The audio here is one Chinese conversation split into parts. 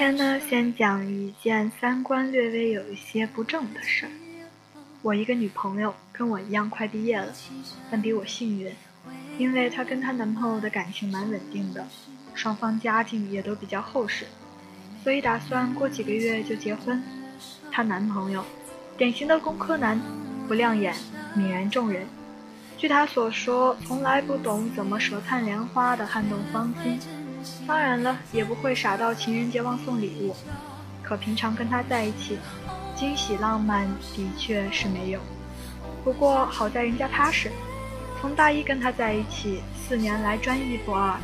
今天呢，先讲一件三观略微有一些不正的事儿。我一个女朋友跟我一样快毕业了，但比我幸运，因为她跟她男朋友的感情蛮稳定的，双方家境也都比较厚实，所以打算过几个月就结婚。她男朋友，典型的工科男，不亮眼，泯然众人。据她所说，从来不懂怎么舌灿莲花的撼动芳心。当然了，也不会傻到情人节忘送礼物。可平常跟他在一起，惊喜浪漫的确是没有。不过好在人家踏实，从大一跟他在一起，四年来专一不二。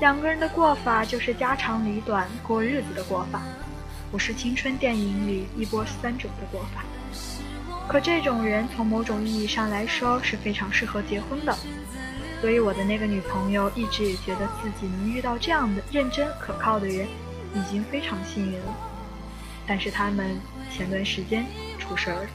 两个人的过法就是家长里短过日子的过法，不是青春电影里一波三折的过法。可这种人从某种意义上来说是非常适合结婚的。所以我的那个女朋友一直也觉得自己能遇到这样的认真可靠的人，已经非常幸运了。但是他们前段时间出事儿了。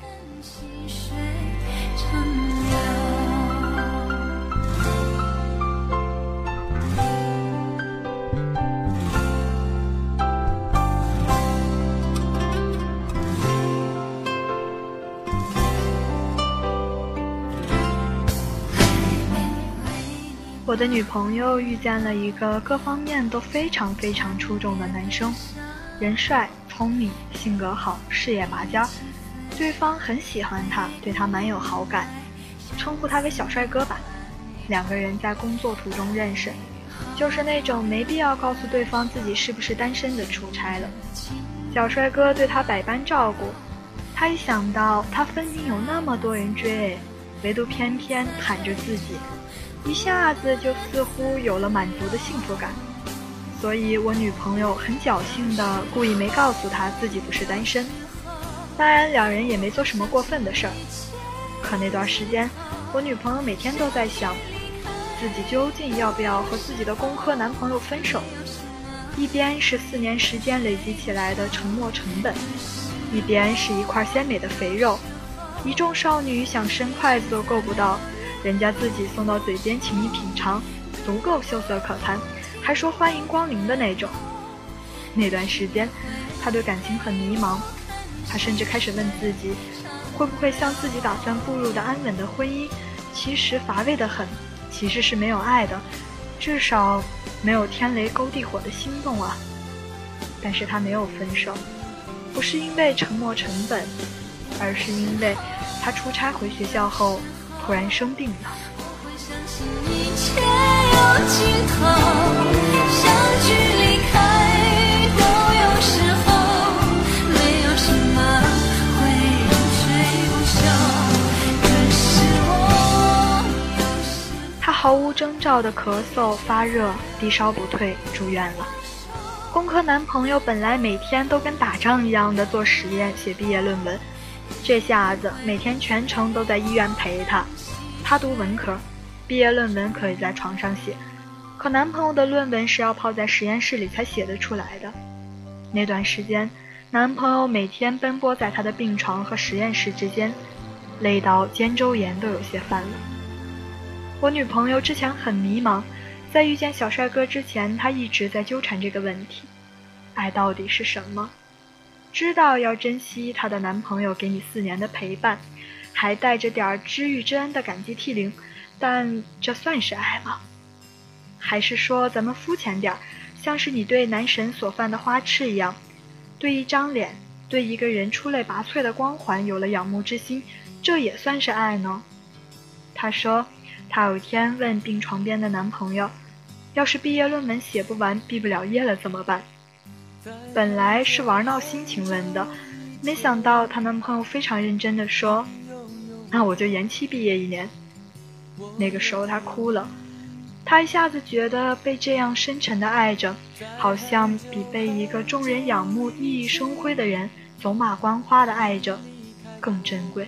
我的女朋友遇见了一个各方面都非常非常出众的男生，人帅、聪明、性格好、事业拔尖，对方很喜欢他，对他蛮有好感，称呼他为小帅哥吧。两个人在工作途中认识，就是那种没必要告诉对方自己是不是单身的出差了。小帅哥对他百般照顾，他一想到他分明有那么多人追，唯独偏偏喊着自己。一下子就似乎有了满足的幸福感，所以我女朋友很侥幸的故意没告诉他自己不是单身。当然，两人也没做什么过分的事儿。可那段时间，我女朋友每天都在想，自己究竟要不要和自己的工科男朋友分手。一边是四年时间累积起来的沉默成本，一边是一块鲜美的肥肉，一众少女想伸筷子都够不到。人家自己送到嘴边，请你品尝，足够秀色可餐，还说欢迎光临的那种。那段时间，他对感情很迷茫，他甚至开始问自己，会不会像自己打算步入的安稳的婚姻，其实乏味的很，其实是没有爱的，至少没有天雷勾地火的心动啊。但是他没有分手，不是因为沉没成本，而是因为他出差回学校后。突然生病了。他毫无征兆的咳嗽、发热、低烧不退，住院了。工科男朋友本来每天都跟打仗一样的做实验、写毕业论文。这下子每天全程都在医院陪她。她读文科，毕业论文可以在床上写，可男朋友的论文是要泡在实验室里才写得出来的。那段时间，男朋友每天奔波在他的病床和实验室之间，累到肩周炎都有些犯了。我女朋友之前很迷茫，在遇见小帅哥之前，她一直在纠缠这个问题：爱到底是什么？知道要珍惜她的男朋友给你四年的陪伴，还带着点知遇之恩的感激涕零，但这算是爱吗？还是说咱们肤浅点儿，像是你对男神所犯的花痴一样，对一张脸，对一个人出类拔萃的光环有了仰慕之心，这也算是爱呢？她说，她有一天问病床边的男朋友，要是毕业论文写不完，毕不了业了怎么办？本来是玩闹心情问的，没想到她男朋友非常认真的说：“那我就延期毕业一年。”那个时候他哭了，他一下子觉得被这样深沉的爱着，好像比被一个众人仰慕、熠熠生辉的人走马观花的爱着更珍贵。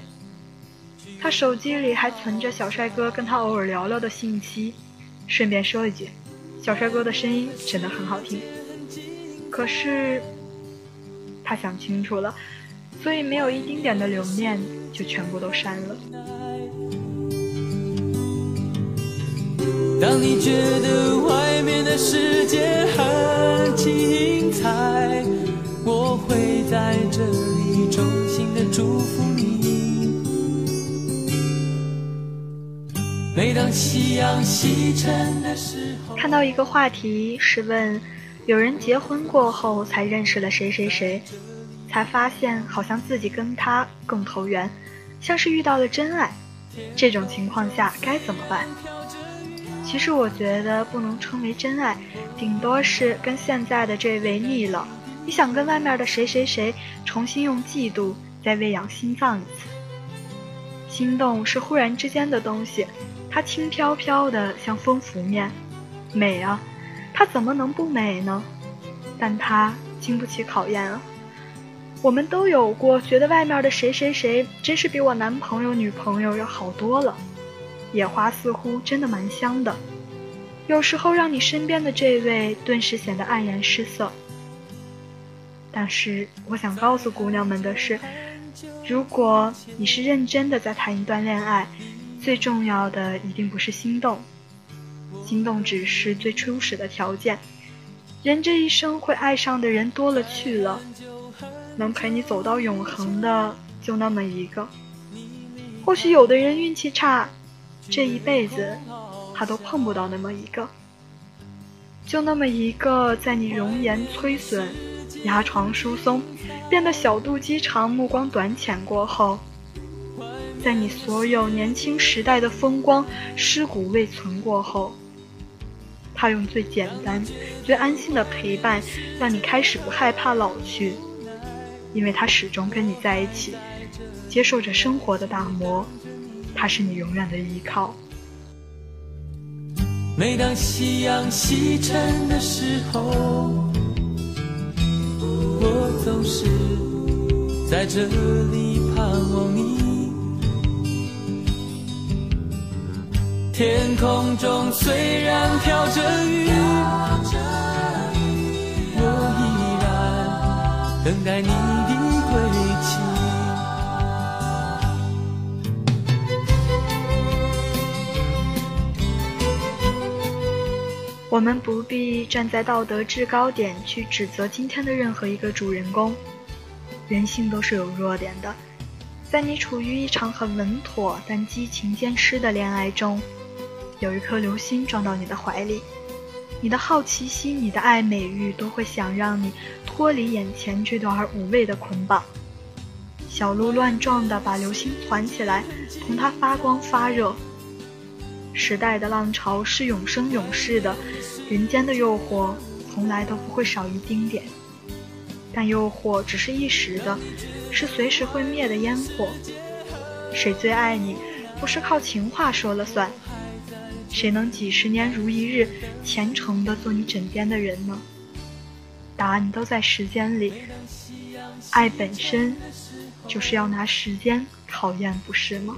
他手机里还存着小帅哥跟他偶尔聊聊的信息，顺便说一句，小帅哥的声音真的很好听。可是，他想清楚了，所以没有一丁点的留念，就全部都删了。当你觉得外面的世界很精彩。在这里衷心的祝福你。每当夕阳西沉的时候，看到一个话题是问，有人结婚过后才认识了谁谁谁，才发现好像自己跟他更投缘，像是遇到了真爱。这种情况下该怎么办？其实我觉得不能称为真爱，顶多是跟现在的这位腻了。你想跟外面的谁谁谁重新用嫉妒再喂养心脏一次？心动是忽然之间的东西，它轻飘飘的像风拂面，美啊，它怎么能不美呢？但它经不起考验啊。我们都有过觉得外面的谁谁谁真是比我男朋友女朋友要好多了，野花似乎真的蛮香的，有时候让你身边的这位顿时显得黯然失色。但是我想告诉姑娘们的是，如果你是认真的在谈一段恋爱，最重要的一定不是心动，心动只是最初始的条件。人这一生会爱上的人多了去了。能陪你走到永恒的就那么一个，或许有的人运气差，这一辈子他都碰不到那么一个，就那么一个，在你容颜摧损、牙床疏松、变得小肚鸡肠、目光短浅过后，在你所有年轻时代的风光尸骨未存过后，他用最简单、最安心的陪伴，让你开始不害怕老去。因为他始终跟你在一起，接受着生活的打磨，他是你永远的依靠。每当夕阳西沉的时候，我总是在这里盼望你。天空中虽然飘着雨，我依然等待你。我们不必站在道德制高点去指责今天的任何一个主人公，人性都是有弱点的。在你处于一场很稳妥但激情渐失的恋爱中，有一颗流星撞到你的怀里，你的好奇心、你的爱美欲都会想让你脱离眼前这段而无谓的捆绑。小鹿乱撞的把流星团起来，同它发光发热。时代的浪潮是永生永世的，人间的诱惑从来都不会少一丁点。但诱惑只是一时的，是随时会灭的烟火。谁最爱你，不是靠情话说了算？谁能几十年如一日虔诚的做你枕边的人呢？答案都在时间里。爱本身就是要拿时间考验，不是吗？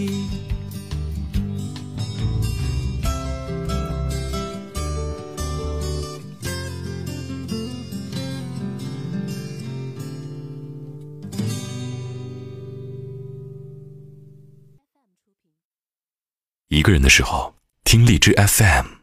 一个人的时候，听荔枝 FM。